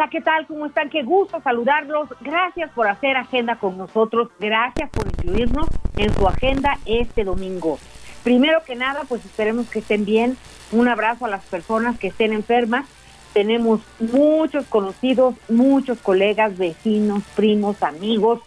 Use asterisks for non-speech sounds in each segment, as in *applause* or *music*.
Hola, ¿qué tal? ¿Cómo están? Qué gusto saludarlos. Gracias por hacer agenda con nosotros. Gracias por incluirnos en su agenda este domingo. Primero que nada, pues esperemos que estén bien. Un abrazo a las personas que estén enfermas. Tenemos muchos conocidos, muchos colegas, vecinos, primos, amigos,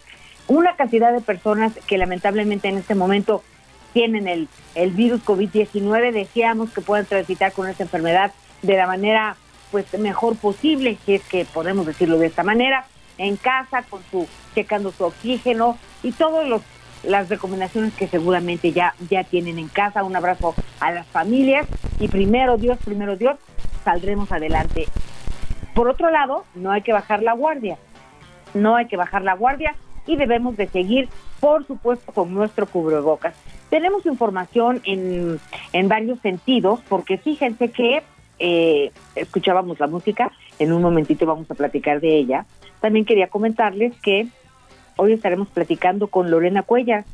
una cantidad de personas que lamentablemente en este momento tienen el, el virus COVID-19. Deseamos que puedan transitar con esta enfermedad de la manera pues mejor posible, si es que podemos decirlo de esta manera, en casa con su checando su oxígeno y todas las recomendaciones que seguramente ya ya tienen en casa. Un abrazo a las familias y primero Dios, primero Dios, saldremos adelante. Por otro lado, no hay que bajar la guardia. No hay que bajar la guardia y debemos de seguir, por supuesto, con nuestro cubrebocas. Tenemos información en, en varios sentidos, porque fíjense que eh, escuchábamos la música, en un momentito vamos a platicar de ella. También quería comentarles que hoy estaremos platicando con Lorena Cuellar.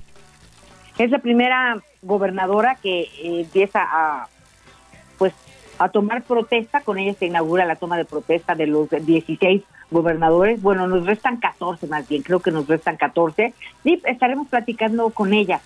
Es la primera gobernadora que eh, empieza a, pues, a tomar protesta. Con ella se inaugura la toma de protesta de los 16 gobernadores. Bueno, nos restan 14 más bien, creo que nos restan 14. Y estaremos platicando con ella.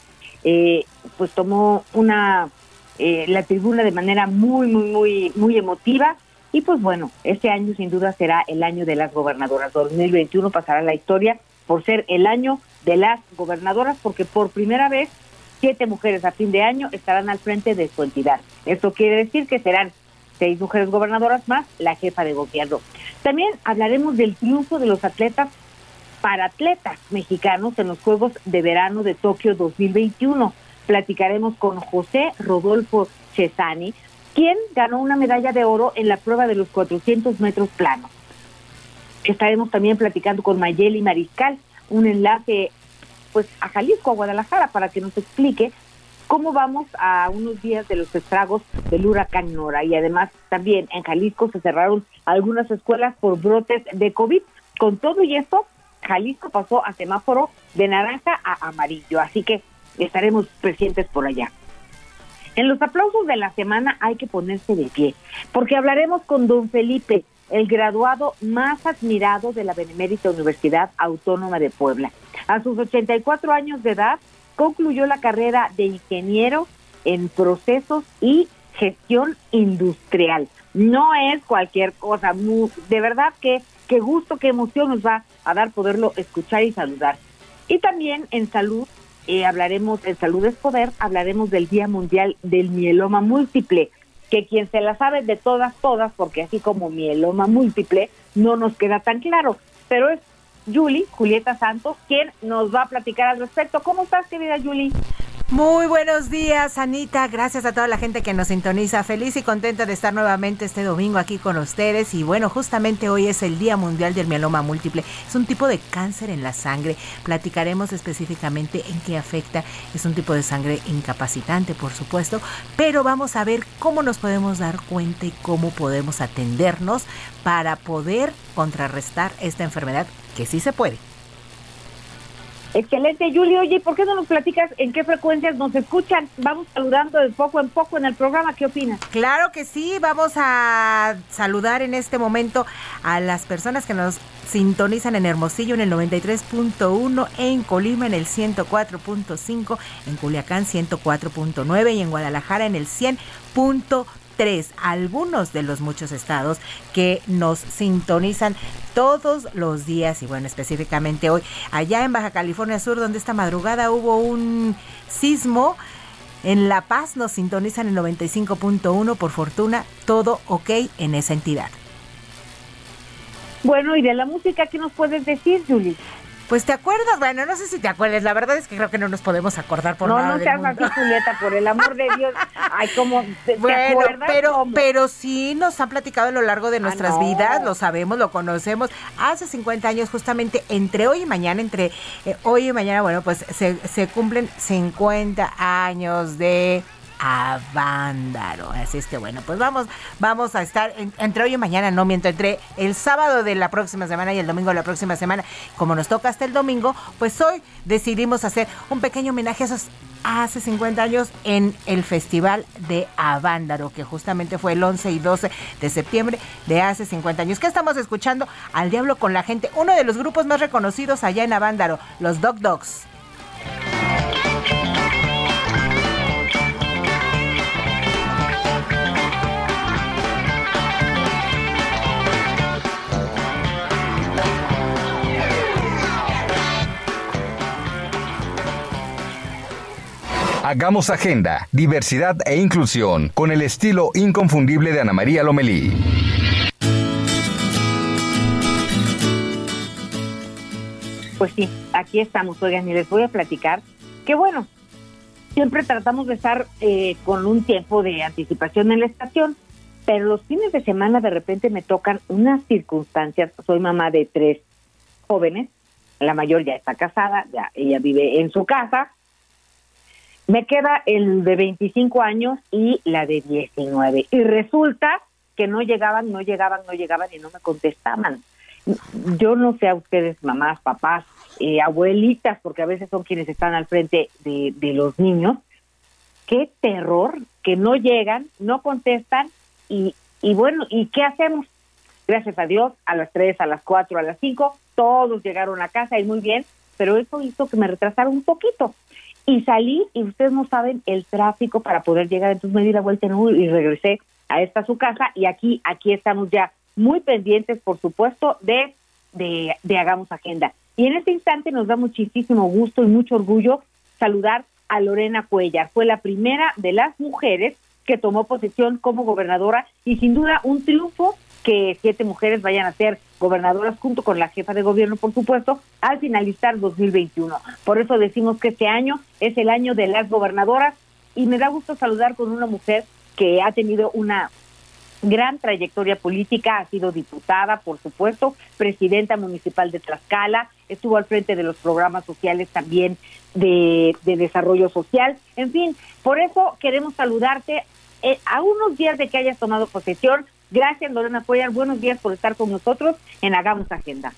Eh, pues tomó una eh, la tribuna de manera muy, muy, muy, muy emotiva. Y pues bueno, este año sin duda será el año de las gobernadoras. 2021 pasará la historia por ser el año de las gobernadoras, porque por primera vez siete mujeres a fin de año estarán al frente de su entidad. Esto quiere decir que serán seis mujeres gobernadoras más la jefa de gobierno. También hablaremos del triunfo de los atletas para atletas mexicanos en los Juegos de Verano de Tokio 2021 platicaremos con José Rodolfo Cesani, quien ganó una medalla de oro en la prueba de los 400 metros planos. Estaremos también platicando con Mayeli Mariscal, un enlace pues a Jalisco, a Guadalajara, para que nos explique cómo vamos a unos días de los estragos del huracán Nora. Y además también en Jalisco se cerraron algunas escuelas por brotes de COVID. Con todo y esto, Jalisco pasó a semáforo de naranja a amarillo. Así que estaremos presentes por allá. En los aplausos de la semana hay que ponerse de pie, porque hablaremos con don Felipe, el graduado más admirado de la Benemérita Universidad Autónoma de Puebla. A sus 84 años de edad, concluyó la carrera de ingeniero en procesos y gestión industrial. No es cualquier cosa, de verdad que qué gusto, qué emoción nos va a dar poderlo escuchar y saludar. Y también en salud eh, hablaremos, en Salud es Poder, hablaremos del Día Mundial del Mieloma Múltiple, que quien se la sabe de todas, todas, porque así como mieloma múltiple no nos queda tan claro, pero es Julie, Julieta Santos, quien nos va a platicar al respecto. ¿Cómo estás, querida Julie? Muy buenos días, Anita. Gracias a toda la gente que nos sintoniza. Feliz y contenta de estar nuevamente este domingo aquí con ustedes. Y bueno, justamente hoy es el Día Mundial del Mieloma Múltiple. Es un tipo de cáncer en la sangre. Platicaremos específicamente en qué afecta. Es un tipo de sangre incapacitante, por supuesto. Pero vamos a ver cómo nos podemos dar cuenta y cómo podemos atendernos para poder contrarrestar esta enfermedad que sí se puede. Excelente, Julio. Oye, ¿por qué no nos platicas en qué frecuencias nos escuchan? Vamos saludando de poco en poco en el programa. ¿Qué opinas? Claro que sí. Vamos a saludar en este momento a las personas que nos sintonizan en Hermosillo en el 93.1, en Colima en el 104.5, en Culiacán 104.9 y en Guadalajara en el 100.3 tres, algunos de los muchos estados que nos sintonizan todos los días y bueno, específicamente hoy allá en Baja California Sur, donde esta madrugada hubo un sismo En La Paz nos sintonizan en 95.1, por fortuna, todo ok en esa entidad. Bueno, y de la música, ¿qué nos puedes decir, Julie? Pues te acuerdas, bueno, no sé si te acuerdas, la verdad es que creo que no nos podemos acordar por no, nada. No, no seas así, Julieta, por el amor de Dios. *laughs* Ay, como, ¿te, bueno, acuerdas? Pero, pero sí nos han platicado a lo largo de nuestras Ah, no. vidas, lo sabemos, lo conocemos. Hace 50 años, justamente entre hoy y mañana, entre eh, hoy y mañana, bueno, pues se, se cumplen 50 años de Avándaro. Así es que bueno, pues vamos, vamos a estar en- entre hoy y mañana, no miento, entre el sábado de la próxima semana y el domingo de la próxima semana. Como nos toca hasta el domingo, pues hoy decidimos hacer un pequeño homenaje a esos hace 50 años en el Festival de Avándaro, que justamente fue el 11 y 12 de septiembre de hace 50 años. ¿Qué estamos escuchando? Al Diablo con la gente, uno de los grupos más reconocidos allá en Avándaro, los Dog Dogs. Hagamos agenda, diversidad e inclusión con el estilo inconfundible de Ana María Lomelí. Pues sí, aquí estamos, oigan, y les voy a platicar que bueno, siempre tratamos de estar eh, con un tiempo de anticipación en la estación, pero los fines de semana de repente me tocan unas circunstancias, soy mamá de tres jóvenes, la mayor ya está casada, ya ella vive en su casa, me queda el de 25 años y la de 19, y resulta que no llegaban, no llegaban, no llegaban y no me contestaban yo no sé a ustedes, mamás, papás, eh, abuelitas, porque a veces son quienes están al frente de, los niños, qué terror que no llegan, no contestan y, y bueno, ¿y qué hacemos? Gracias a Dios, a las 3, a las 4, a las 5, todos llegaron a casa y muy bien, pero eso hizo que me retrasara un poquito. Y salí y ustedes no saben el tráfico para poder llegar, entonces me di la vuelta en Uber y regresé a esta su casa y aquí, aquí estamos ya muy pendientes, por supuesto, de, de, de Hagamos Agenda. Y en este instante nos da muchísimo gusto y mucho orgullo saludar a Lorena Cuellar. Fue la primera de las mujeres que tomó posesión como gobernadora y sin duda un triunfo que siete mujeres vayan a ser gobernadoras junto con la jefa de gobierno, por supuesto, al finalizar 2021. Por eso decimos que este año es el año de las gobernadoras y me da gusto saludar con una mujer que ha tenido una gran trayectoria política, ha sido diputada, por supuesto, presidenta municipal de Tlaxcala, estuvo al frente de los programas sociales también de, de desarrollo social. En fin, por eso queremos saludarte eh, a unos días de que hayas tomado posesión. Gracias, Lorena Cuellar. Buenos días por estar con nosotros en Hagamos Agenda.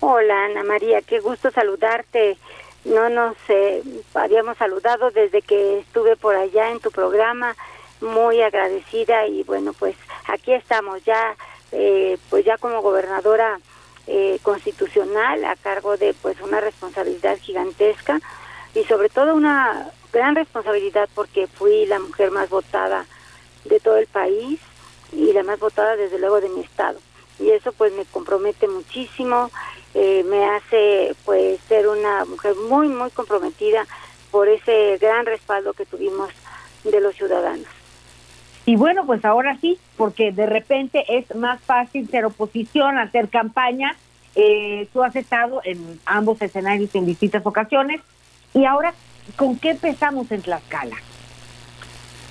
Hola, Ana María, qué gusto saludarte. No nos eh, habíamos saludado desde que estuve por allá en tu programa muy agradecida y bueno pues aquí estamos ya eh, pues ya como gobernadora eh, constitucional a cargo de pues una responsabilidad gigantesca y sobre todo una gran responsabilidad porque fui la mujer más votada de todo el país y la más votada desde luego de mi estado y eso pues me compromete muchísimo eh, me hace pues ser una mujer muy muy comprometida por ese gran respaldo que tuvimos de los ciudadanos y bueno, pues ahora sí, porque de repente es más fácil ser oposición, hacer campaña. Eh, tú has estado en ambos escenarios en distintas ocasiones. Y ahora, ¿con qué empezamos en Tlaxcala?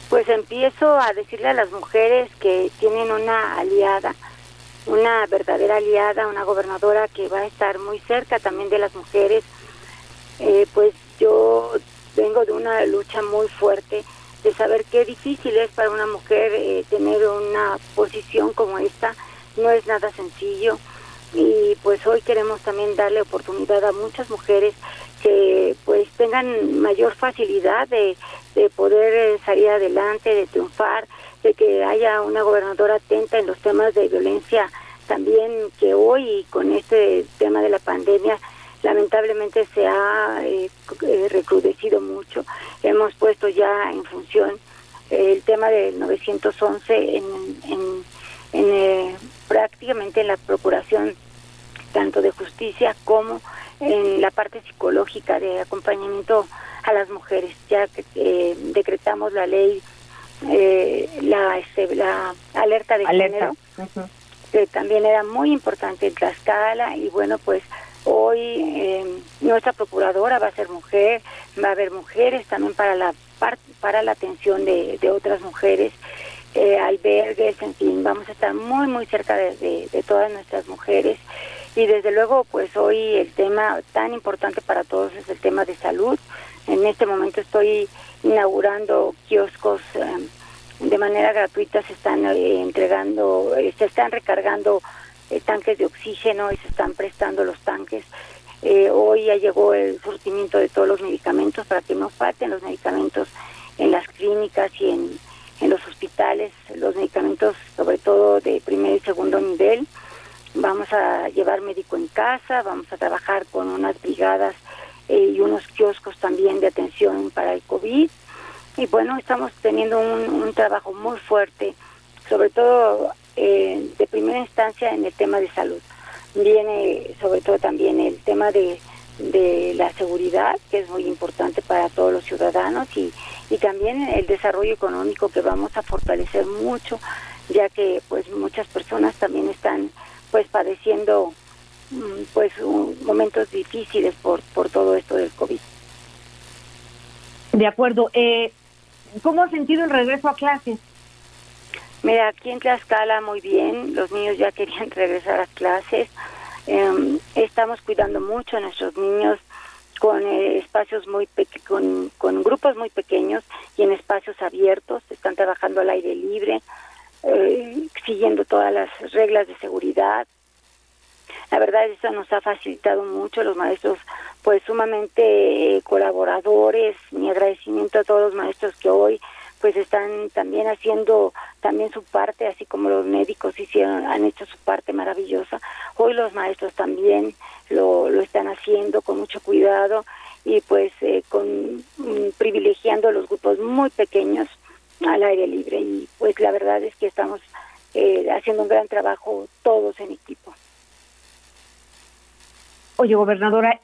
Pues empiezo a decirle a las mujeres que tienen una aliada, una verdadera aliada, una gobernadora que va a estar muy cerca también de las mujeres. Eh, pues yo vengo de una lucha muy fuerte de saber qué difícil es para una mujer eh, tener una posición como esta, no es nada sencillo y pues hoy queremos también darle oportunidad a muchas mujeres que pues tengan mayor facilidad de, de poder eh, salir adelante, de triunfar, de que haya una gobernadora atenta en los temas de violencia también que hoy con este tema de la pandemia lamentablemente se ha eh, recrudecido mucho. Hemos puesto ya en función el tema del 911 en, en, en eh, prácticamente en la procuración tanto de justicia como en la parte psicológica de acompañamiento a las mujeres, ya que eh, decretamos la ley, eh, la, este, la alerta de género, que también era muy importante en Tlaxcala, y bueno, pues hoy eh, nuestra procuradora va a ser mujer, va a haber mujeres también para la para la atención de, de otras mujeres, eh, albergues, en fin, vamos a estar muy, muy cerca de, de, todas nuestras mujeres. Y desde luego, pues hoy el tema tan importante para todos es el tema de salud. En este momento estoy inaugurando kioscos eh, de manera gratuita, se están eh, entregando, se están recargando tanques de oxígeno y se están prestando los tanques. hoy ya llegó el surtimiento de todos los medicamentos para que no falten los medicamentos en las clínicas y en, en los hospitales, los medicamentos sobre todo de primer y segundo nivel. Vamos a llevar médico en casa, vamos a trabajar con unas brigadas eh, y unos kioscos también de atención para el COVID. Y bueno, estamos teniendo un, trabajo muy fuerte, sobre todo eh, de primera instancia en el tema de salud. Viene sobre todo también el tema de, de la seguridad, que es muy importante para todos los ciudadanos, y, y también el desarrollo económico que vamos a fortalecer mucho, ya que pues muchas personas también están pues padeciendo mm, pues momentos difíciles por, por todo esto del COVID. De acuerdo. Eh, ¿Cómo ha sentido el regreso a clases? Mira, aquí en Tlaxcala muy bien, los niños ya *laughs* querían regresar a clases. Eh, estamos cuidando mucho a nuestros niños con eh, espacios muy con, con grupos muy pequeños y en espacios abiertos, están trabajando al aire libre, eh, siguiendo todas las reglas de seguridad. La verdad eso nos ha facilitado mucho los maestros, pues sumamente eh, colaboradores. Mi agradecimiento a todos los maestros que hoy pues están también haciendo también su parte, así como los médicos hicieron, han hecho su parte maravillosa. Hoy los maestros también lo, lo están haciendo con mucho cuidado y pues eh, con mm, privilegiando los grupos muy pequeños al aire libre y pues la verdad es que estamos eh, haciendo un gran trabajo todos en equipo. Oye, gobernadora,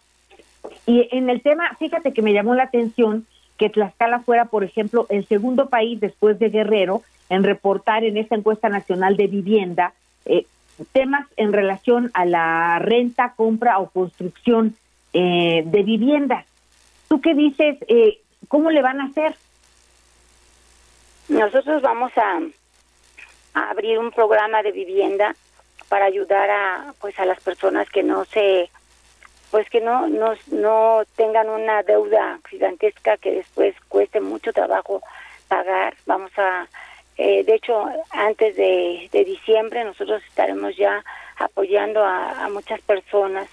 y en el tema, fíjate que me llamó la atención que Tlaxcala fuera, por ejemplo, el segundo país después de Guerrero en reportar en esta encuesta nacional de vivienda eh, temas en relación a la renta, compra o construcción eh, de viviendas. ¿Tú qué dices? Eh, ¿Cómo le van a hacer? Nosotros vamos a, a, abrir un programa de vivienda para ayudar a pues a las personas que no se pues que no, no, no tengan una deuda gigantesca que después cueste mucho trabajo pagar. Vamos a, eh, de hecho, antes de, de, diciembre nosotros estaremos ya apoyando a, muchas personas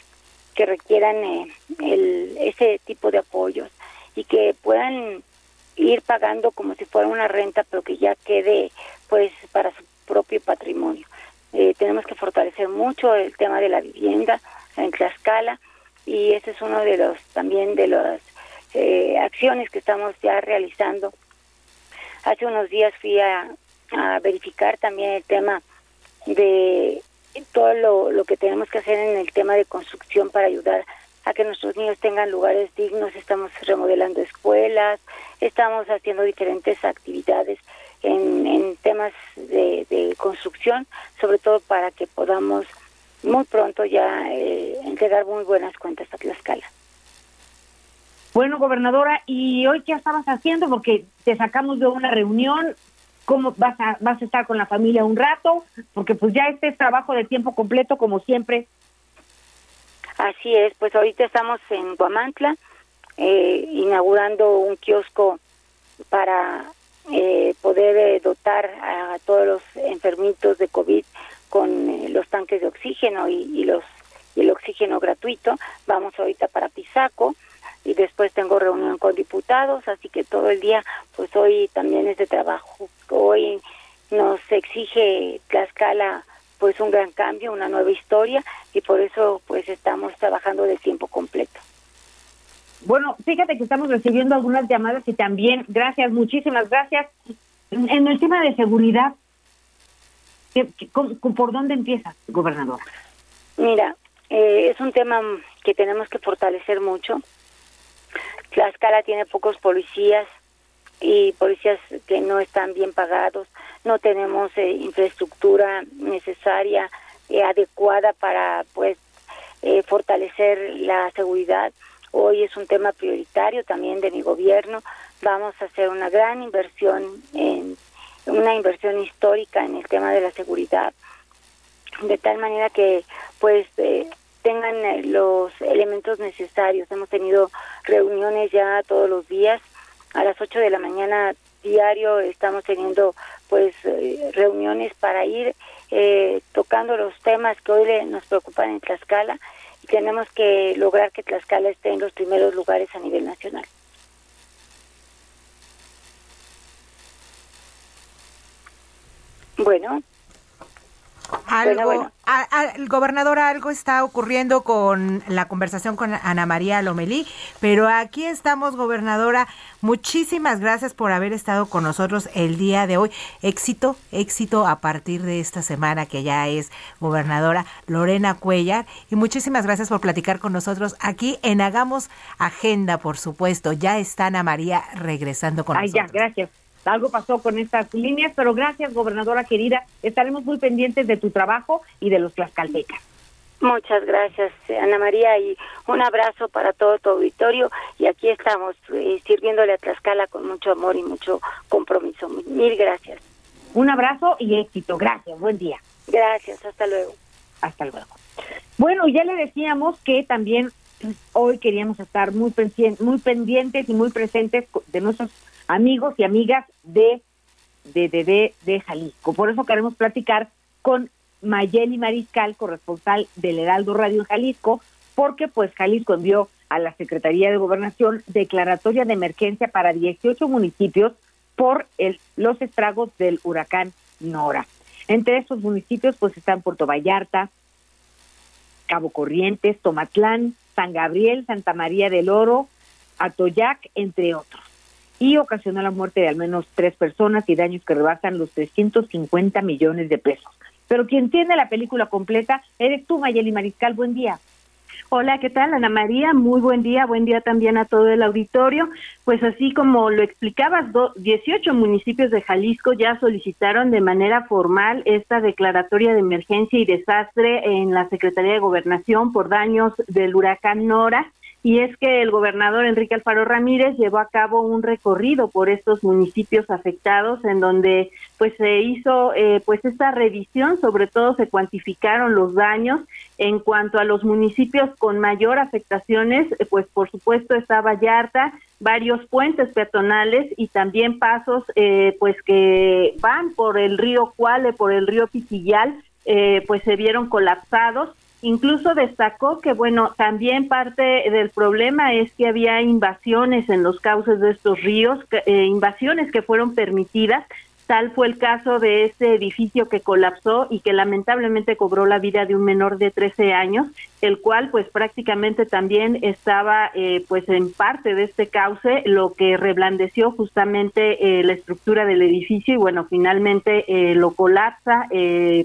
que requieran eh, el, ese tipo de apoyos y que puedan ir pagando como si fuera una renta, pero que ya quede pues para su propio patrimonio. Eh, tenemos que fortalecer mucho el tema de la vivienda en Tlaxcala y ese es uno de los también de las eh, acciones que estamos ya realizando. Hace unos días fui a, verificar también el tema de todo lo, lo que tenemos que hacer en el tema de construcción para ayudar a que nuestros niños tengan lugares dignos, estamos remodelando escuelas, estamos haciendo diferentes actividades en, en temas de, de construcción, sobre todo para que podamos muy pronto ya eh, entregar muy buenas cuentas a Tlaxcala. Bueno, gobernadora, ¿y hoy qué estabas haciendo? Porque te sacamos de una reunión, ¿cómo vas a, vas a estar con la familia un rato? Porque pues ya este es trabajo de tiempo completo, como siempre. Así es, pues ahorita estamos en Guamantla, eh, inaugurando un kiosco para eh, poder eh, dotar a todos los enfermitos de COVID con eh, los tanques de oxígeno y, los y el oxígeno gratuito. Vamos ahorita para Pisaco y después tengo reunión con diputados, así que todo el día, pues hoy también es de trabajo. Hoy nos exige Tlaxcala pues un gran cambio, una nueva historia y por eso pues estamos trabajando de tiempo completo. Bueno, fíjate que estamos recibiendo algunas llamadas y también, gracias, muchísimas gracias. En el tema de seguridad, ¿Por dónde empieza, gobernador? Mira, eh, es un tema que tenemos que fortalecer mucho. Tlaxcala tiene pocos policías y policías que no están bien pagados, no tenemos eh, infraestructura necesaria, eh, adecuada para pues eh, fortalecer la seguridad. Hoy es un tema prioritario también de mi gobierno. Vamos a hacer una gran inversión en una inversión histórica en el tema de la seguridad, de tal manera que pues tengan los elementos necesarios. Hemos tenido reuniones ya todos los días a las 8 de la mañana diario estamos teniendo pues eh, reuniones para ir eh, tocando los temas que hoy nos preocupan en Tlaxcala y tenemos que lograr que Tlaxcala esté en los primeros lugares a nivel nacional. Bueno, algo, el gobernador, algo está ocurriendo con la conversación con Ana María Lomelí, pero aquí estamos, gobernadora. Muchísimas gracias por haber estado con nosotros el día de hoy. Éxito, éxito a partir de esta semana que ya es gobernadora Lorena Cuellar. Y muchísimas gracias por platicar con nosotros aquí en Hagamos Agenda, por supuesto. Ya está Ana María regresando con nosotros. Ya, gracias algo pasó con estas líneas, pero gracias, gobernadora querida. Estaremos muy pendientes de tu trabajo y de los tlaxcaltecas. Muchas gracias, Ana María, y un abrazo para todo tu auditorio. Y aquí estamos eh, sirviéndole a Tlaxcala con mucho amor y mucho compromiso. Mil gracias. Un abrazo y éxito. Gracias. Buen día. Gracias. Hasta luego. Hasta luego. Bueno, ya le decíamos que también hoy queríamos estar muy, muy pendientes y muy presentes de nuestros amigos y amigas de, de, de, Jalisco. Por eso queremos platicar con Mayeli Mariscal, corresponsal del Heraldo Radio Jalisco, porque pues Jalisco envió a la Secretaría de Gobernación declaratoria de emergencia para 18 municipios por los estragos del huracán Nora. Entre estos municipios pues están Puerto Vallarta, Cabo Corrientes, Tomatlán, San Gabriel, Santa María del Oro, Atoyac, entre otros y ocasionó la muerte de al menos tres personas y daños que rebasan los 350 millones de pesos. Pero quien tiene la película completa eres tú, Mayeli Mariscal. Buen día. Hola, ¿qué tal? Ana María, muy buen día, buen día también a todo el auditorio. Pues así como lo explicabas, 18 municipios de Jalisco ya solicitaron de manera formal esta declaratoria de emergencia y desastre en la Secretaría de Gobernación por daños del huracán Nora y es que el gobernador Enrique Alfaro Ramírez llevó a cabo un recorrido por estos municipios afectados en donde pues se hizo eh, pues esta revisión. Sobre todo se cuantificaron los daños. En cuanto a los municipios con mayor afectaciones eh, pues por supuesto está Vallarta varios puentes peatonales y también pasos eh, pues que van por el río Cuale por el río Pitillal pues se vieron colapsados Incluso destacó que, bueno, también parte del problema es que había invasiones en los cauces de estos ríos, eh, invasiones que fueron permitidas. Tal fue el caso de este edificio que colapsó y que lamentablemente cobró la vida de un menor de 13 años, el cual pues prácticamente también estaba eh, pues en parte de este cauce, lo que reblandeció justamente eh, la estructura del edificio y bueno, finalmente lo colapsa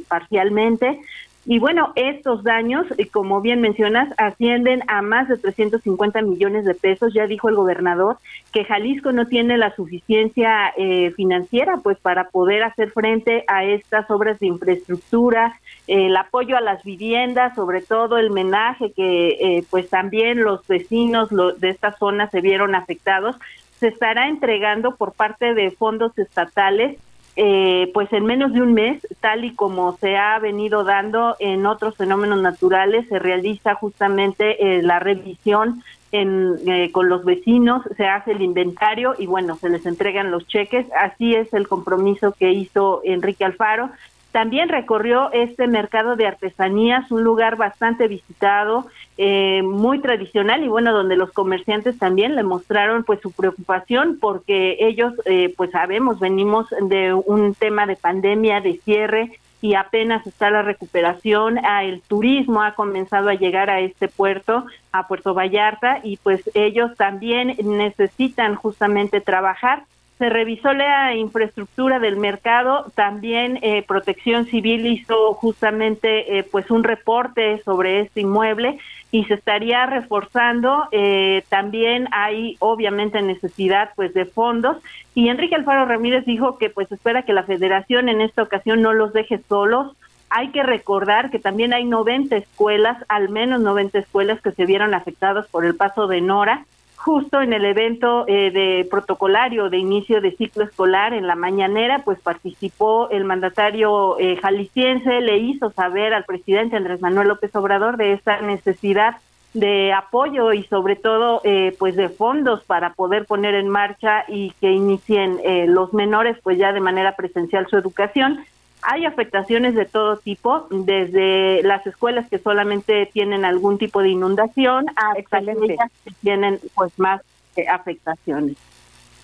parcialmente y bueno, estos daños, eh, como bien mencionas, ascienden a más de 350 millones de pesos. Ya dijo el gobernador que Jalisco no tiene la suficiencia eh, financiera pues para poder hacer frente a estas obras de infraestructura, el apoyo a las viviendas, sobre todo el menaje que eh, pues también los vecinos de esta zona se vieron afectados, se estará entregando por parte de fondos estatales eh, pues en menos de un mes, tal y como se ha venido dando en otros fenómenos naturales, se realiza justamente eh, la revisión en, eh, con los vecinos, se hace el inventario y bueno, se les entregan los cheques. Así es el compromiso que hizo Enrique Alfaro. También recorrió este mercado de artesanías, un lugar bastante visitado, eh, muy tradicional y bueno, donde los comerciantes también le mostraron pues su preocupación porque ellos, eh, pues sabemos, venimos de un tema de pandemia, de cierre y apenas está la recuperación, el turismo ha comenzado a llegar a este puerto, a Puerto Vallarta y pues ellos también necesitan justamente trabajar se revisó la infraestructura del mercado, también eh, Protección Civil hizo justamente eh, pues un reporte sobre este inmueble y se estaría reforzando. Eh, también hay obviamente necesidad pues de fondos y Enrique Alfaro Ramírez dijo que pues espera que la Federación en esta ocasión no los deje solos. Hay que recordar que también hay 90 escuelas, al menos 90 escuelas que se vieron afectadas por el paso de Nora justo en el evento eh, de protocolario de inicio de ciclo escolar en la mañanera, pues participó el mandatario eh, jalisciense, le hizo saber al presidente Andrés Manuel López Obrador de esta necesidad de apoyo y sobre todo eh, pues de fondos para poder poner en marcha y que inicien los menores pues ya de manera presencial su educación hay afectaciones de todo tipo, desde las escuelas que solamente tienen algún tipo de inundación hasta aquellas que tienen pues más eh, afectaciones.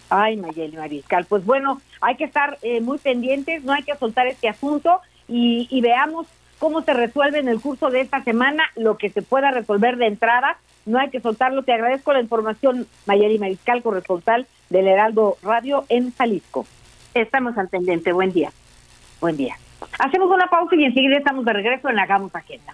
Ay, Mayeli Mariscal, pues bueno, hay que estar eh, muy pendientes, no hay que soltar este asunto y, y veamos cómo se resuelve en el curso de esta semana lo que se pueda resolver de entrada. No hay que soltarlo. Te agradezco la información, Mayeli Mariscal, corresponsal del Heraldo Radio en Jalisco. Estamos al pendiente. Buen día. Buen día. Hacemos una pausa y enseguida estamos de regreso en la Hagamos Agenda.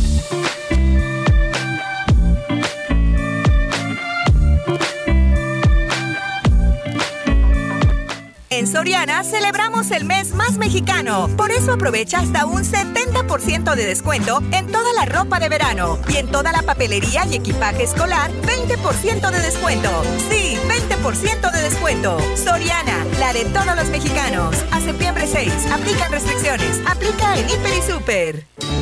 En Soriana celebramos el mes más mexicano. Por eso aprovecha hasta un 70% de descuento en toda la ropa de verano y en toda la papelería y equipaje escolar, 20% de descuento. Sí, 20% de descuento. Soriana, la de todos los mexicanos. A septiembre 6, aplican restricciones. Aplica en Hiper y Super.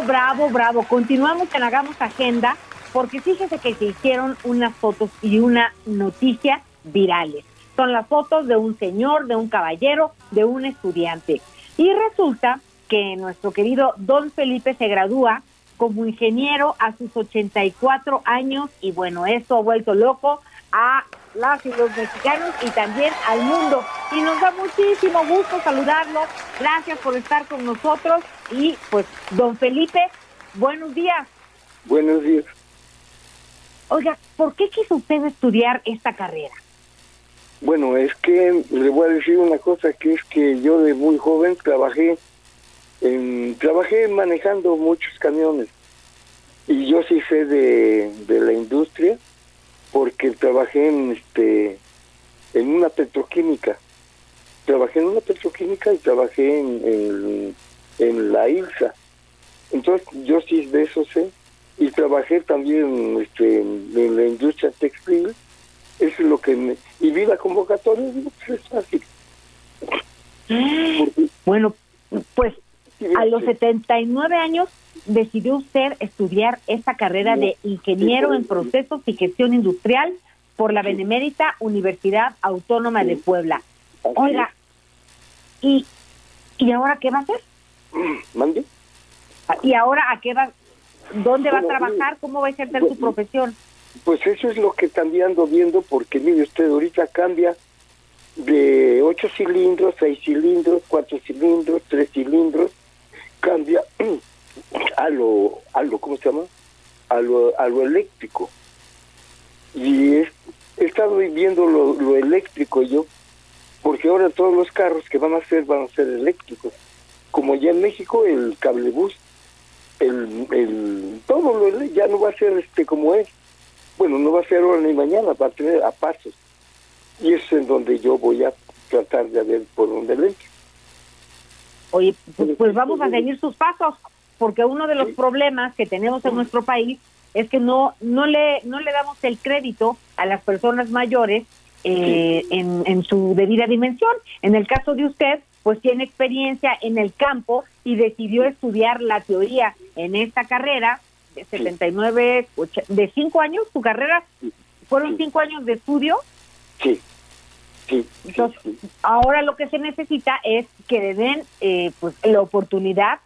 Bravo, bravo. Continuamos en Hagamos Agenda porque fíjese que se hicieron unas fotos y una noticia virales. Son las fotos de un señor, de un caballero, de un estudiante. Y resulta que nuestro querido Don Felipe se gradúa como ingeniero a sus 84 años y bueno, esto ha vuelto loco a las y los mexicanos y también al mundo. Y nos da muchísimo gusto saludarlo. Gracias por estar con nosotros y pues, don Felipe, buenos días. Buenos días. Oiga, ¿por qué quiso usted estudiar esta carrera? Bueno, es que le voy a decir una cosa, que es que yo de muy joven trabajé trabajé manejando muchos camiones y yo sí sé de, la industria porque trabajé en este en una petroquímica. Trabajé en una petroquímica y trabajé en, en, la ILSA. Entonces yo sí de eso sé. Y trabajé también este, en la industria textil. Eso es lo que me, y vi la convocatoria pues es fácil. *gasps* Bueno pues a los 79 años decidió usted estudiar esta carrera de ingeniero en procesos y gestión industrial por la Benemérita Universidad Autónoma de Puebla. Oiga, ¿y, ¿y ahora qué va a hacer? ¿Mande? ¿Y ahora a qué va? ¿Dónde va a trabajar? ¿Cómo va a ejercer su profesión? Pues eso es lo que también ando viendo, porque mire usted, ahorita cambia de ocho cilindros, seis cilindros, cuatro cilindros, tres cilindros, cambia *clears throat* a lo, a lo ¿cómo se llama? A lo, a lo eléctrico. estoy viendo lo, lo eléctrico yo, porque ahora todos los carros que van a ser van a ser eléctricos. Como ya en México el cablebús, el, el, todo lo ya no va a ser este como es. Bueno, no va a ser ahora ni mañana, va a tener a pasos. Y es en donde yo voy a tratar de ver por dónde le. Oye, pues, pues vamos a seguir sus pasos, porque uno de los problemas que tenemos en nuestro país es que no no le no le damos el crédito a las personas mayores eh, en, en su debida dimensión. En el caso de usted, pues tiene experiencia en el campo y decidió estudiar la teoría en esta carrera de 79, och- de cinco años, su carrera. Fueron cinco años de estudio. Sí, sí, sí, Entonces, sí. ahora lo que se necesita es que le den eh, pues la oportunidad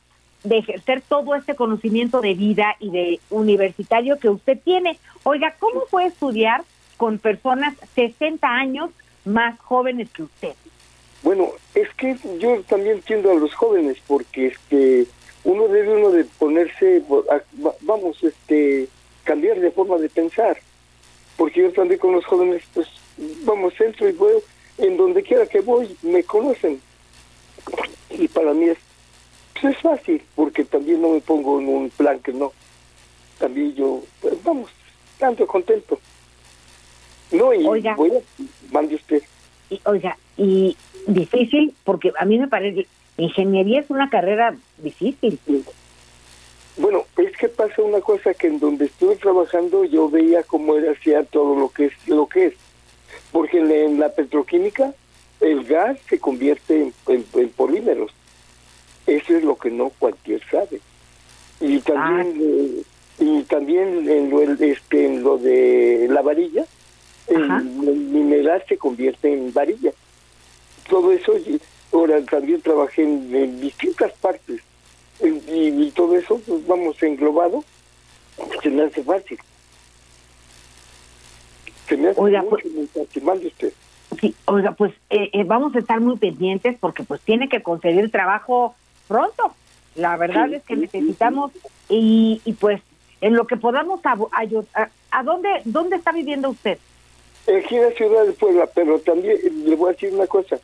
de ejercer todo este conocimiento de vida y de universitario que usted tiene. Oiga, ¿cómo fue estudiar con personas 60 años más jóvenes que usted? Bueno, es que yo también entiendo a los jóvenes porque este uno debe uno de ponerse vamos este cambiar de forma de pensar porque yo también con los jóvenes pues vamos entro y voy en donde quiera que voy me conocen y para mí es pues es fácil porque también no me pongo en un plan que no también yo pues, vamos tanto contento no y Oiga. voy a mande usted Y, oiga, y difícil, porque a mí me parece, ingeniería es una carrera difícil. Bueno, es que pasa una cosa que en donde estuve trabajando yo veía cómo era hacia todo lo que es lo que es. Porque en la, petroquímica el gas se convierte en, en- en polímeros. Eso es lo que no cualquier sabe. Y también eh, y también en lo este en lo de la varilla el, mineral se convierte en varilla. Todo eso y ahora también trabajé en, en distintas partes y, y todo eso, pues vamos, englobado, se me hace fácil. Se me hace Oiga, mucho pues- fácil. Mande usted. Sí, oiga, pues eh, eh, vamos a estar muy pendientes porque pues tiene que conseguir trabajo pronto. La verdad es que necesitamos y, y pues en lo que podamos ayudar. ¿A dónde dónde está viviendo usted? Aquí en la ciudad de Puebla, pero también le voy a decir una cosa,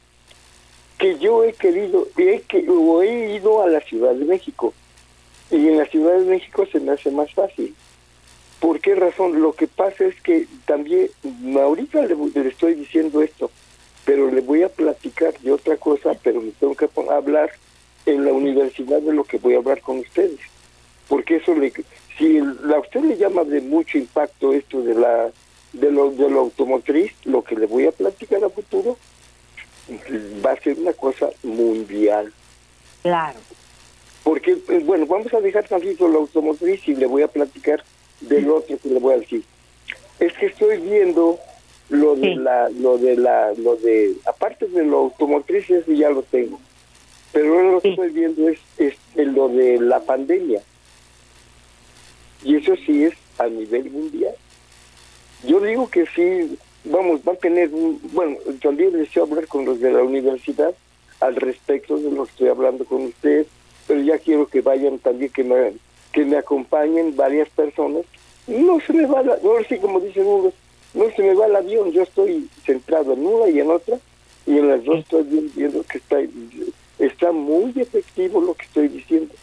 que yo he querido, he, que, o he ido a la Ciudad de México, y en la Ciudad de México se me hace más fácil. ¿Por qué razón? Lo que pasa es que también, ahorita le, le estoy diciendo esto, pero le voy a platicar de otra cosa, pero me tengo que hablar en la universidad de lo que voy a hablar con ustedes. Porque eso le, si a usted le llama de mucho impacto esto de la de lo, de lo automotriz, lo que le voy a platicar a futuro va a ser una cosa mundial. Claro. Porque, eh, bueno, vamos a dejar tantito lo automotriz y le voy a platicar del otro que le voy a decir. Es que estoy viendo lo de Sí. la, lo de la, lo de, aparte de lo automotriz, eso ya lo tengo. Pero ahora lo que Sí. estoy viendo es, es lo de la pandemia. Y eso sí es a nivel mundial. Yo digo que sí, vamos, va a tener un, bueno, también deseo hablar con los de la universidad al respecto de lo que estoy hablando con usted, pero ya quiero que vayan también, que me, que me acompañen varias personas. No se me va, la, ahora sí como dicen unos, no se me va el avión, yo estoy centrado en una y en otra, y en las dos estoy viendo que está, está muy efectivo lo que estoy diciendo.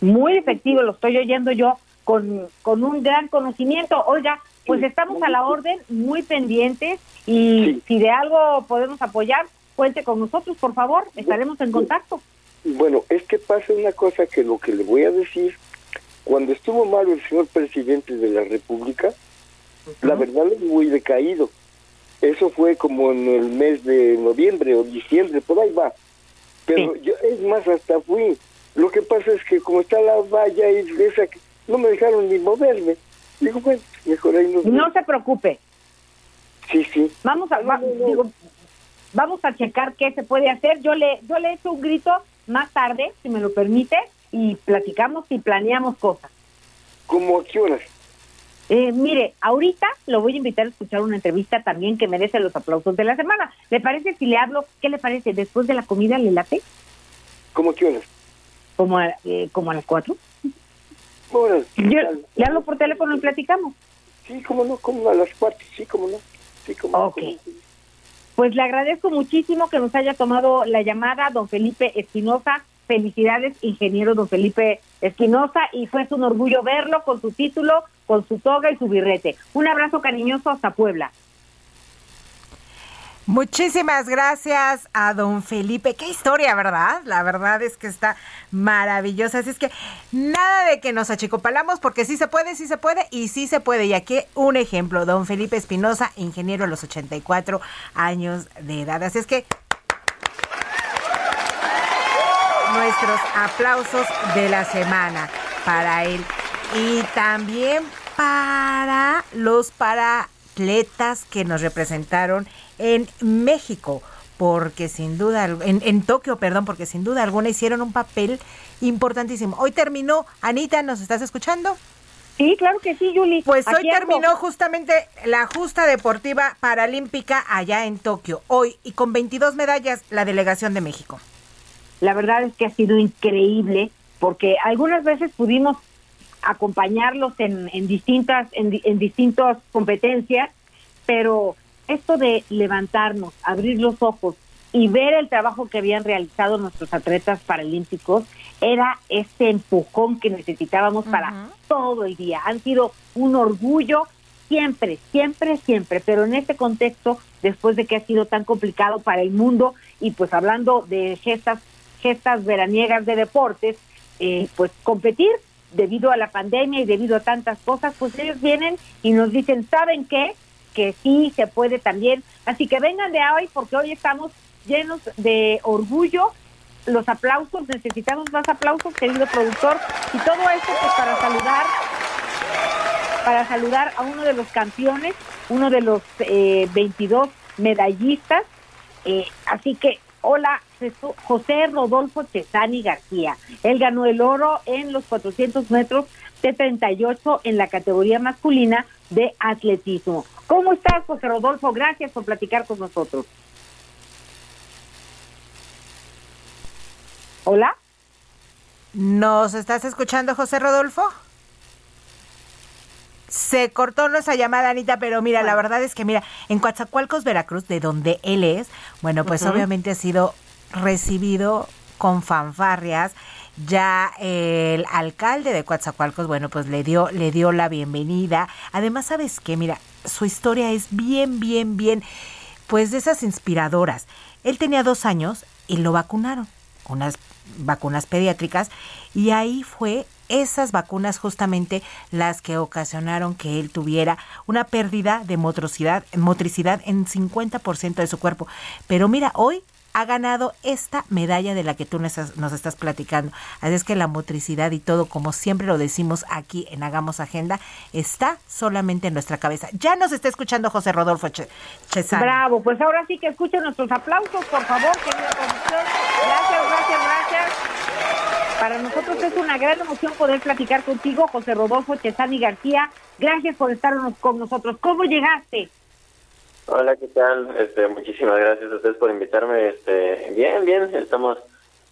Muy efectivo, lo estoy oyendo yo con, con un gran conocimiento. Oiga, pues Sí. estamos a la orden, muy pendientes y Sí. si de algo podemos apoyar, cuente con nosotros, por favor, estaremos en contacto. Bueno, es que pasa una cosa que lo que le voy a decir, cuando estuvo malo el señor presidente de la República, la verdad es muy decaído. Eso fue como en el mes de noviembre o diciembre, por ahí va. Pero Sí. yo, es más, hasta fui. Lo que pasa es que como está la valla y esa, no me dejaron ni moverme. Digo, bueno, mejor ahí nos No se preocupe, Sí, sí. vamos a va- No, no, no. digo, vamos a checar qué se puede hacer. Yo le yo le echo un grito más tarde, si me lo permite, y platicamos y planeamos cosas. ¿Cómo a qué horas? Eh, mire, ahorita lo voy a invitar a escuchar una entrevista también que merece los aplausos de la semana. ¿Le parece si le hablo? ¿Qué le parece? Después de la comida le late, ¿Cómo horas? como a, eh, como a las cuatro. Horas. Yo le hablo por teléfono y platicamos. Sí, cómo no, como a las cuatro, sí, cómo no. Sí, como, Ok. Pues le agradezco muchísimo que nos haya tomado la llamada, don Felipe Espinosa. Felicidades, ingeniero don Felipe Espinosa, y fue un orgullo verlo con su título, con su toga y su birrete. Un abrazo cariñoso hasta Puebla. Muchísimas gracias a don Felipe. Qué historia, ¿verdad? La verdad es que está maravillosa. Así es que nada de que nos achicopalamos porque sí se puede, sí se puede y sí se puede. Y aquí un ejemplo, don Felipe Espinosa, ingeniero a los 84 años de edad. Así es que nuestros aplausos de la semana para él. Y también para los paratletas que nos representaron en México, porque sin duda, en, en Tokio, perdón, porque sin duda alguna hicieron un papel importantísimo. Hoy terminó, Anita, ¿nos estás escuchando? Sí, claro que sí, Yuli. Pues hoy ando. terminó justamente la justa deportiva paralímpica allá en Tokio, hoy, y con 22 medallas la delegación de México. La verdad es que ha sido increíble porque algunas veces pudimos acompañarlos en, en distintas en, en distintas competencias, pero esto de levantarnos, abrir los ojos y ver el trabajo que habían realizado nuestros atletas paralímpicos era este empujón que necesitábamos para todo el día. Han sido un orgullo siempre, siempre, siempre, pero en este contexto, después de que ha sido tan complicado para el mundo y pues hablando de gestas, gestas veraniegas de deportes, eh, pues competir debido a la pandemia y debido a tantas cosas, pues ellos vienen y nos dicen, ¿saben qué? Que sí se puede también. Así que vengan de hoy porque hoy estamos llenos de orgullo. Los aplausos, necesitamos más aplausos, querido productor. Y todo esto pues para saludar para saludar a uno de los campeones, uno de los eh, 22 medallistas. Eh, así que, hola, José Rodolfo Chesani García. Él ganó el oro en los 400 metros de 38 en la categoría masculina de atletismo. ¿Cómo estás, José Rodolfo? Gracias por platicar con nosotros. Hola. ¿Nos estás escuchando, José Rodolfo? Se cortó nuestra llamada, Anita, pero mira, la verdad es que, mira, en Coatzacoalcos, Veracruz, de donde él es, bueno, pues obviamente ha sido recibido con fanfarrias. Ya el alcalde de Coatzacoalcos, bueno, pues le dio, le dio la bienvenida. Además, ¿sabes qué? Mira, su historia es bien, bien, bien, pues de esas inspiradoras. Él tenía dos años y lo vacunaron, unas vacunas pediátricas, y ahí fue esas vacunas justamente las que ocasionaron que él tuviera una pérdida de motricidad, motricidad en 50% de su cuerpo. Pero mira, hoy ha ganado esta medalla de la que tú nos estás, platicando. Así es que la motricidad y todo, como siempre lo decimos aquí en Hagamos Agenda, está solamente en nuestra cabeza. Ya nos está escuchando José Rodolfo Chesani. Bravo, pues ahora sí que escuchen nuestros aplausos, por favor. Gracias, gracias, gracias. Para nosotros es una gran emoción poder platicar contigo, José Rodolfo Chesani García. Gracias por estar con nosotros. ¿Cómo llegaste? Hola, ¿qué tal? Este, muchísimas gracias a ustedes por invitarme. Este, bien, bien, estamos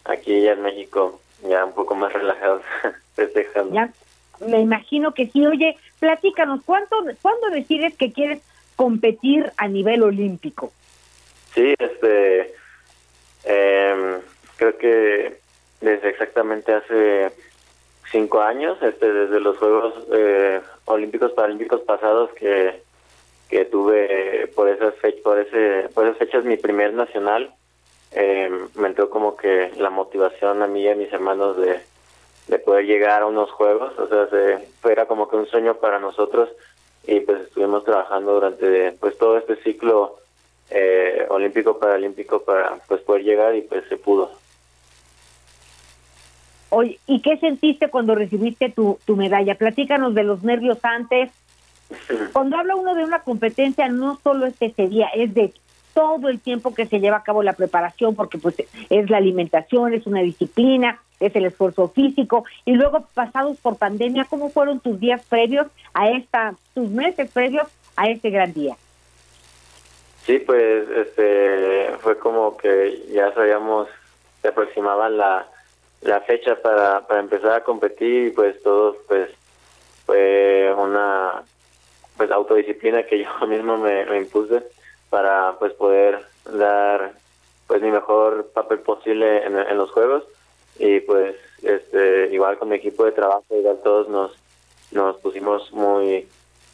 aquí ya en México, ya un poco más relajados, *laughs* festejando. Ya me imagino que sí. Oye, platícanos, ¿cuánto, ¿cuándo decides que quieres competir a nivel olímpico? Sí, este, em, creo que desde exactamente hace cinco años, este, desde los Juegos eh, Olímpicos Paralímpicos pasados que, que tuve por esas fechas, por ese, por esas fechas mi primer nacional, em, me entró como que la motivación a mí y a mis hermanos de, de poder llegar a unos Juegos, o sea, se, era como que un sueño para nosotros y pues estuvimos trabajando durante pues todo este ciclo eh, olímpico paralímpico para pues poder llegar y pues se pudo. Oye, ¿y qué sentiste cuando recibiste tu, tu medalla? Platícanos de los nervios antes. Cuando habla uno de una competencia, no solo es ese día, es de todo el tiempo que se lleva a cabo la preparación, porque pues es la alimentación, es una disciplina, es el esfuerzo físico, y luego pasados por pandemia, ¿cómo fueron tus días previos a esta, tus meses previos a este gran día? Sí, pues este fue como que ya sabíamos, se aproximaban la, la fecha para, para empezar a competir y pues todo pues fue una pues autodisciplina que *laughs* yo mismo me, me impuse para pues poder dar pues mi mejor papel posible en, en los juegos. Y pues este igual con mi equipo de trabajo igual todos nos nos pusimos muy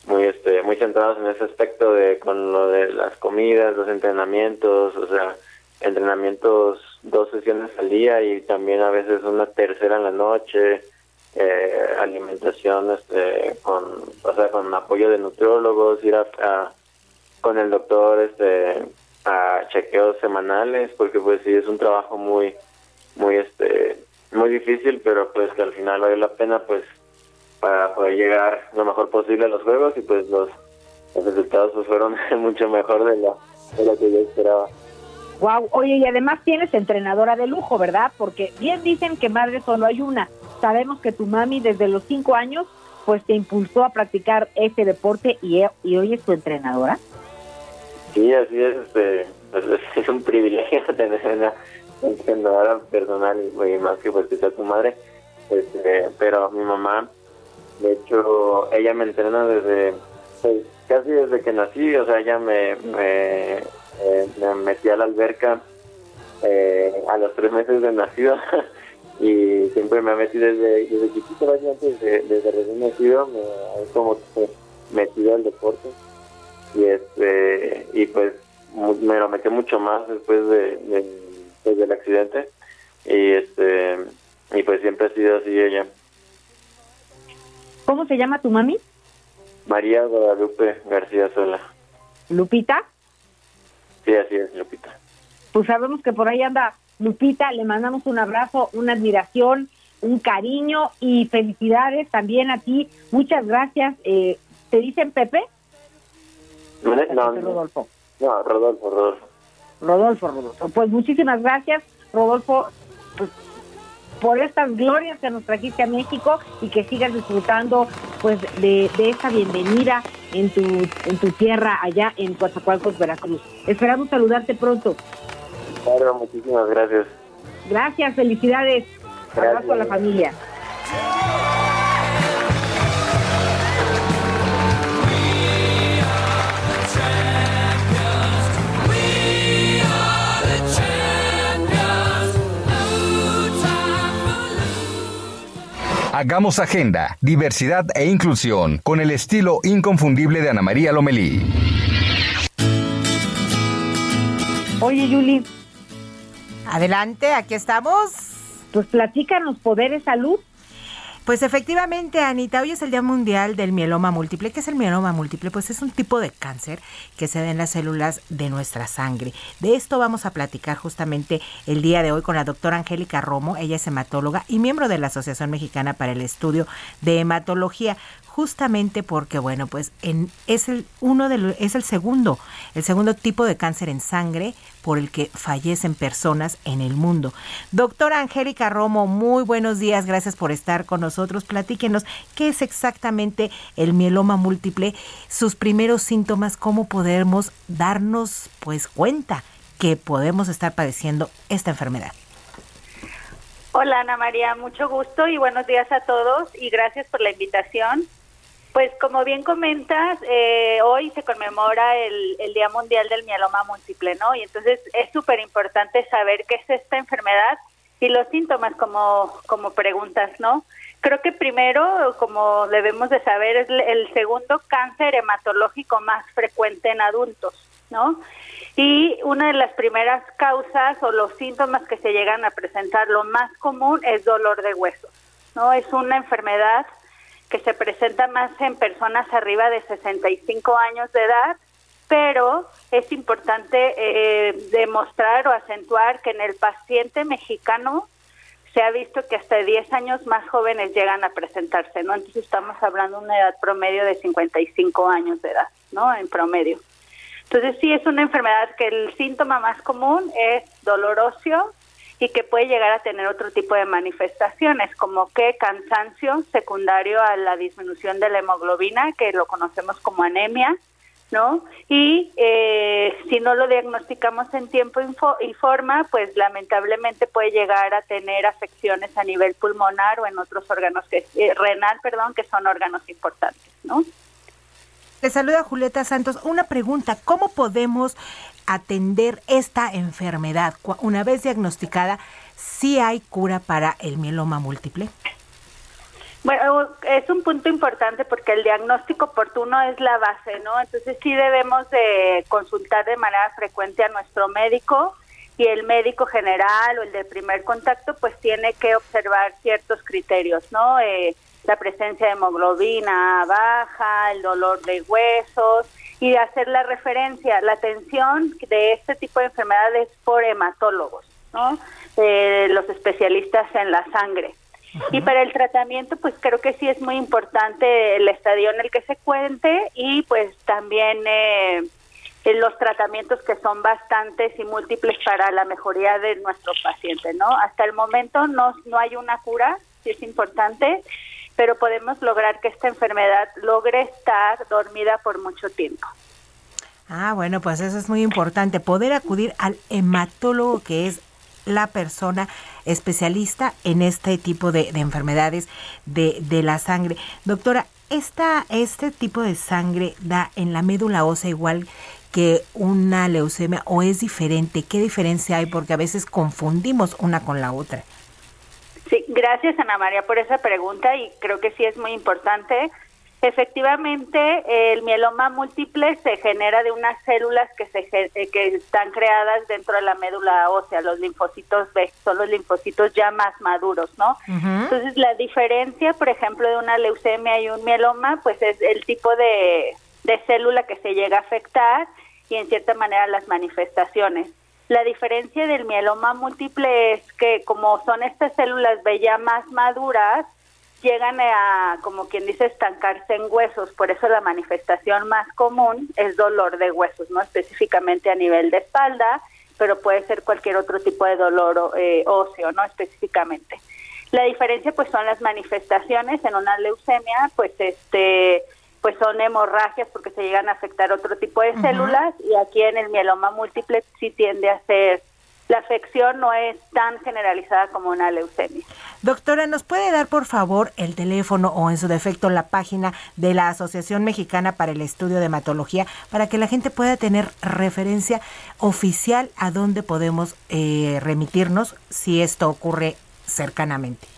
muy este muy centrados en ese aspecto de con lo de las comidas los entrenamientos o sea entrenamientos dos sesiones al día y también a veces una tercera en la noche eh, alimentación este con o sea con apoyo de nutriólogos ir a, con el doctor este a chequeos semanales porque pues sí es un trabajo muy muy este muy difícil pero pues que al final vale la pena pues para poder llegar lo mejor posible a los juegos y pues los, los resultados pues fueron *laughs* mucho mejor de lo, de lo que yo esperaba. Wow, oye, y además tienes entrenadora de lujo, ¿verdad? Porque bien dicen que madre solo hay una. Sabemos que tu mami desde los cinco años pues te impulsó a practicar este deporte y, e- y hoy es tu entrenadora. Sí, así es, este, pues, es, un privilegio *laughs* tener una entrenadora personal y más que pues que sea tu madre. Este, pero mi mamá, de hecho, ella me entrena desde pues, casi desde que nací, o sea, ella me, eh, me metí a la alberca eh, a los tres meses de nacido *laughs* y siempre me ha metido desde, desde chiquito, desde, desde recién nacido, me he como metido al deporte y este y pues me lo metió mucho más después de, de- pues, del accidente y este y pues siempre ha sido así ella ¿Cómo se llama tu mami? María Guadalupe García Sola Lupita. Sí así es Lupita Pues sabemos que por ahí anda Lupita, le mandamos un abrazo, una admiración, un cariño y felicidades también a ti. Muchas gracias. Eh, ¿Te dicen Pepe? no, no, Rodolfo. no, Rodolfo Rodolfo Rodolfo, Rodolfo. Pues muchísimas gracias, Rodolfo, pues, por estas glorias que nos trajiste a México y que sigas disfrutando pues de, de esta bienvenida en tu, en tu tierra allá en Coatzacoalcos, Veracruz. Esperamos saludarte pronto. claro muchísimas gracias Gracias, felicidades. Abrazo a la Gracias. familia. Hagamos agenda, diversidad e inclusión con el estilo inconfundible de Ana María Lomelí. Oye, Yuli, Adelante, aquí estamos. pues platícanos poderes salud. Pues efectivamente, Anita, hoy es el Día Mundial del Mieloma Múltiple. ¿Qué es el mieloma múltiple? Pues es un tipo de cáncer que se da en las células de nuestra sangre. De esto vamos a platicar justamente el día de hoy con la doctora Angélica Romo. Ella es hematóloga y miembro de la Asociación Mexicana para el Estudio de Hematología. Justamente porque, bueno, pues en, es el uno de es el segundo, el segundo tipo de cáncer en sangre por el que fallecen personas en el mundo. Doctora Angélica Romo, muy buenos días, gracias por estar con nosotros. Platíquenos qué es exactamente el mieloma múltiple, sus primeros síntomas, cómo podemos darnos pues cuenta que podemos estar padeciendo esta enfermedad. Hola Ana María, mucho gusto y buenos días a todos y gracias por la invitación. Pues como bien comentas, eh, hoy se conmemora el, el Día Mundial del Mieloma Múltiple, ¿no? Y entonces es súper importante saber qué es esta enfermedad y los síntomas como, como preguntas, ¿no? Creo que primero, como debemos de saber, es el- segundo cáncer hematológico más frecuente en adultos, ¿no? Y una de las primeras causas o los síntomas que se llegan a presentar, lo más común es dolor de huesos, ¿no? Es una enfermedad que se presenta más en personas arriba de 65 años de edad, pero es importante eh, demostrar o acentuar que en el paciente mexicano se ha visto que hasta 10 años más jóvenes llegan a presentarse, ¿no? Entonces estamos hablando de una edad promedio de 55 años de edad, ¿no? En promedio. Entonces sí es una enfermedad que el síntoma más común es dolor óseo y que puede llegar a tener otro tipo de manifestaciones, como que cansancio secundario a la disminución de la hemoglobina, que lo conocemos como anemia, ¿no? Y eh, si no lo diagnosticamos en tiempo y forma, pues lamentablemente puede llegar a tener afecciones a nivel pulmonar o en otros órganos, que, eh, renal, perdón, que son órganos importantes, ¿no? Le saluda Julieta Santos. Una pregunta, ¿cómo podemos atender esta enfermedad? Una vez diagnosticada, ¿sí hay cura para el mieloma múltiple? Bueno, es un punto importante porque el diagnóstico oportuno es la base, ¿no? Entonces sí debemos de consultar de manera frecuente a nuestro médico y el médico general o el de primer contacto pues tiene que observar ciertos criterios, ¿no? Eh, la presencia de hemoglobina baja, el dolor de huesos y hacer la referencia, la atención de este tipo de enfermedades por hematólogos, ¿no? Eh, los especialistas en la sangre. Y para el tratamiento, pues creo que sí es muy importante el estadio en el que se cuente y pues también eh, los tratamientos que son bastantes y múltiples para la mejoría de nuestro paciente, ¿no? Hasta el momento no, no hay una cura, sí es importante, pero podemos lograr que esta enfermedad logre estar dormida por mucho tiempo. Ah, bueno, pues eso es muy importante, poder acudir al hematólogo que es la persona especialista en este tipo de, de enfermedades de, de la sangre. Doctora, esta, ¿este tipo de sangre da en la médula ósea igual que una leucemia o es diferente? ¿Qué diferencia hay? Porque a veces confundimos una con la otra. Sí, gracias Ana María por esa pregunta y creo que sí es muy importante. Efectivamente, el mieloma múltiple se genera de unas células que se eh, que están creadas dentro de la médula ósea, los linfocitos B, son los linfocitos ya más maduros, ¿no? Entonces, la diferencia, por ejemplo, de una leucemia y un mieloma, pues es el tipo de, de célula que se llega a afectar y en cierta manera las manifestaciones. La diferencia del mieloma múltiple es que como son estas células ya más maduras, llegan a, como quien dice, estancarse en huesos. Por eso la manifestación más común es dolor de huesos, no específicamente a nivel de espalda, pero puede ser cualquier otro tipo de dolor eh, óseo, no específicamente. La diferencia pues son las manifestaciones en una leucemia, pues este pues son hemorragias porque se llegan a afectar otro tipo de células y aquí en el mieloma múltiple sí tiende a ser la afección no es tan generalizada como una leucemia. Doctora, ¿nos puede dar por favor el teléfono o en su defecto la página de la Asociación Mexicana para el Estudio de Hematología para que la gente pueda tener referencia oficial a dónde podemos eh, remitirnos si esto ocurre cercanamente?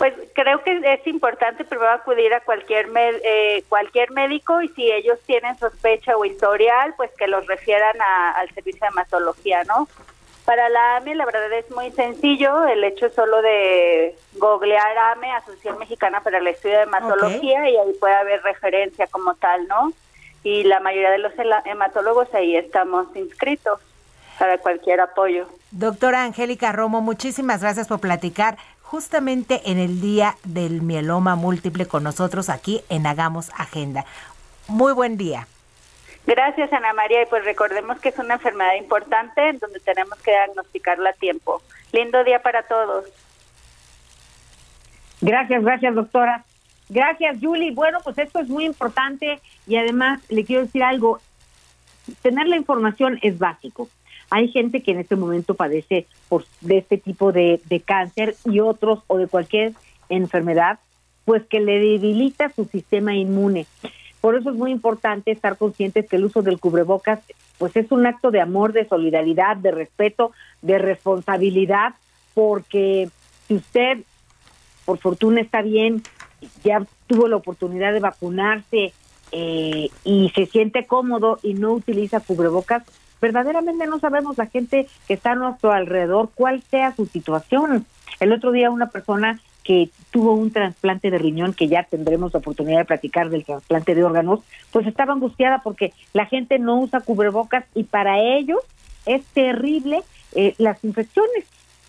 Pues creo que es importante primero acudir a cualquier med- eh, cualquier médico y si ellos tienen sospecha o historial, pues que los refieran a- al servicio de hematología, ¿no? Para la AME la verdad es muy sencillo, el hecho solo de googlear AME, Asociación Mexicana para el Estudio de Hematología, y ahí puede haber referencia como tal, ¿no? Y la mayoría de los hematólogos ahí estamos inscritos para cualquier apoyo. Doctora Angélica Romo, muchísimas gracias por platicar justamente en el Día del Mieloma Múltiple con nosotros aquí en Hagamos Agenda. Muy buen día. Gracias, Ana María. Y pues recordemos que es una enfermedad importante en donde tenemos que diagnosticarla a tiempo. Lindo día para todos. Gracias, gracias, doctora. Gracias, Julie. Bueno, pues esto es muy importante y además le quiero decir algo. Tener la información es básico. Hay gente que en este momento padece por, de este tipo de, cáncer y otros o de cualquier enfermedad, pues que le debilita su sistema inmune. Por eso es muy importante estar conscientes que el uso del cubrebocas pues es un acto de amor, de solidaridad, de respeto, de responsabilidad, porque si usted por fortuna está bien, ya tuvo la oportunidad de vacunarse eh, y se siente cómodo y no utiliza cubrebocas, verdaderamente no sabemos la gente que está a nuestro alrededor cuál sea su situación. El otro día una persona que tuvo un trasplante de riñón, que ya tendremos la oportunidad de platicar del trasplante de órganos, pues estaba angustiada porque la gente no usa cubrebocas y para ellos es terrible eh, las infecciones.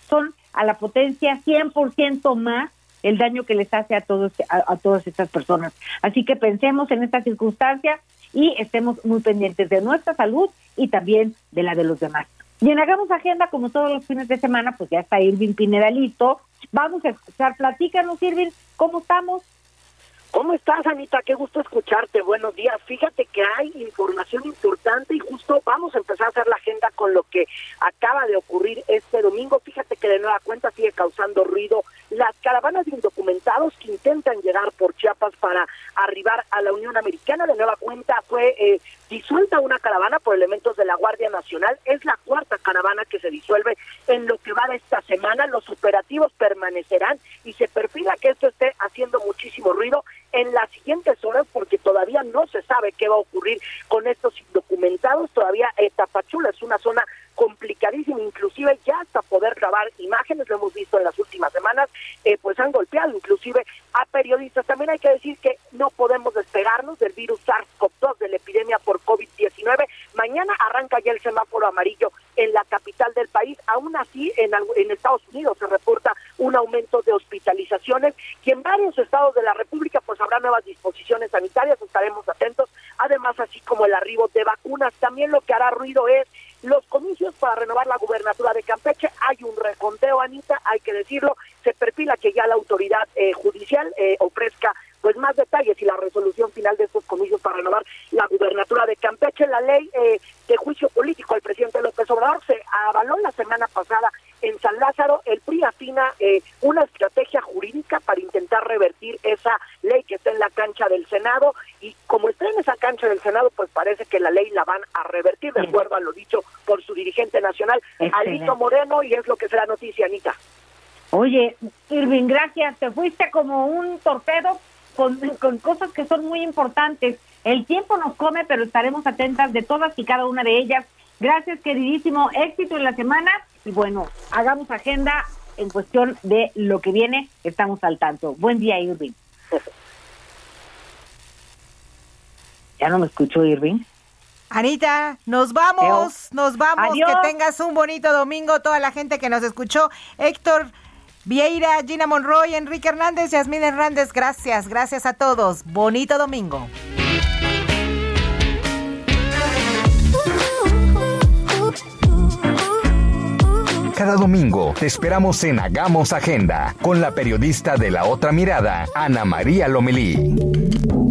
Son a la potencia 100% más el daño que les hace a todos a, todas estas personas. Así que pensemos en esta circunstancia y estemos muy pendientes de nuestra salud y también de la de los demás. Y en Hagamos Agenda, como todos los fines de semana, pues ya está Irving Pineda listo. Vamos a escuchar, platícanos Irving, ¿cómo estamos? ¿Cómo estás, Anita? Qué gusto escucharte. Buenos días. Fíjate que hay información importante y justo vamos a empezar a hacer la agenda con lo que acaba de ocurrir este domingo. Fíjate que de nueva cuenta sigue causando ruido las caravanas de indocumentados que intentan llegar por Chiapas para arribar a la Unión Americana. De nueva disuelta una caravana por elementos de la Guardia Nacional. Es la cuarta caravana que se disuelve en lo que va de esta semana. Los operativos permanecerán y se perfila que esto esté haciendo muchísimo ruido en las siguientes horas porque todavía no se sabe qué va a ocurrir con estos indocumentados. Todavía eh, Tapachula es una zona complicadísima, inclusive ya hasta poder grabar imágenes, lo hemos visto en las últimas semanas, eh, pues han golpeado inclusive a periodistas. También hay que decir que no podemos despegarnos del virus SARS-CoV-2, de la epidemia por COVID-19. Mañana arranca ya el semáforo amarillo en la capital del país. Aún así, en, en Estados Unidos se reporta un aumento de hospitalizaciones y en varios estados de la República nuevas disposiciones sanitarias, estaremos atentos. Además, así como el arribo de vacunas, también lo que hará ruido es los comicios para renovar la gubernatura de Campeche. Hay un reconteo, Anita, hay que decirlo. Se perfila que ya la autoridad eh, judicial eh, ofrezca pues más detalles y la resolución final de estos comicios para renovar la gubernatura de Campeche. La ley eh, de juicio político al presidente López Obrador se avaló la semana pasada en San Lázaro. El PRI afina eh, una estrategia jurídica para intentar revertir esa está en la cancha del Senado y como está en esa cancha del Senado, pues parece que la ley la van a revertir, de acuerdo a lo dicho por su dirigente nacional, Alito Moreno, y es lo que será noticia, Anita. Oye, Irving, gracias. Te fuiste como un torpedo con, con cosas que son muy importantes. El tiempo nos come, pero estaremos atentas de todas y cada una de ellas. Gracias, queridísimo. Éxito en la semana. Y bueno, hagamos agenda en cuestión de lo que viene. Estamos al tanto. Buen día, Irving. *laughs* ¿Ya no me escuchó, Irving? Anita, nos vamos, nos vamos. Adiós. Que tengas un bonito domingo. Toda la gente que nos escuchó. Héctor Vieira, Gina Monroy, Enrique Hernández, Yasmín Hernández, gracias, gracias a todos. Bonito domingo. Cada domingo te esperamos en Hagamos Agenda con la periodista de la otra mirada, Ana María Lomelí.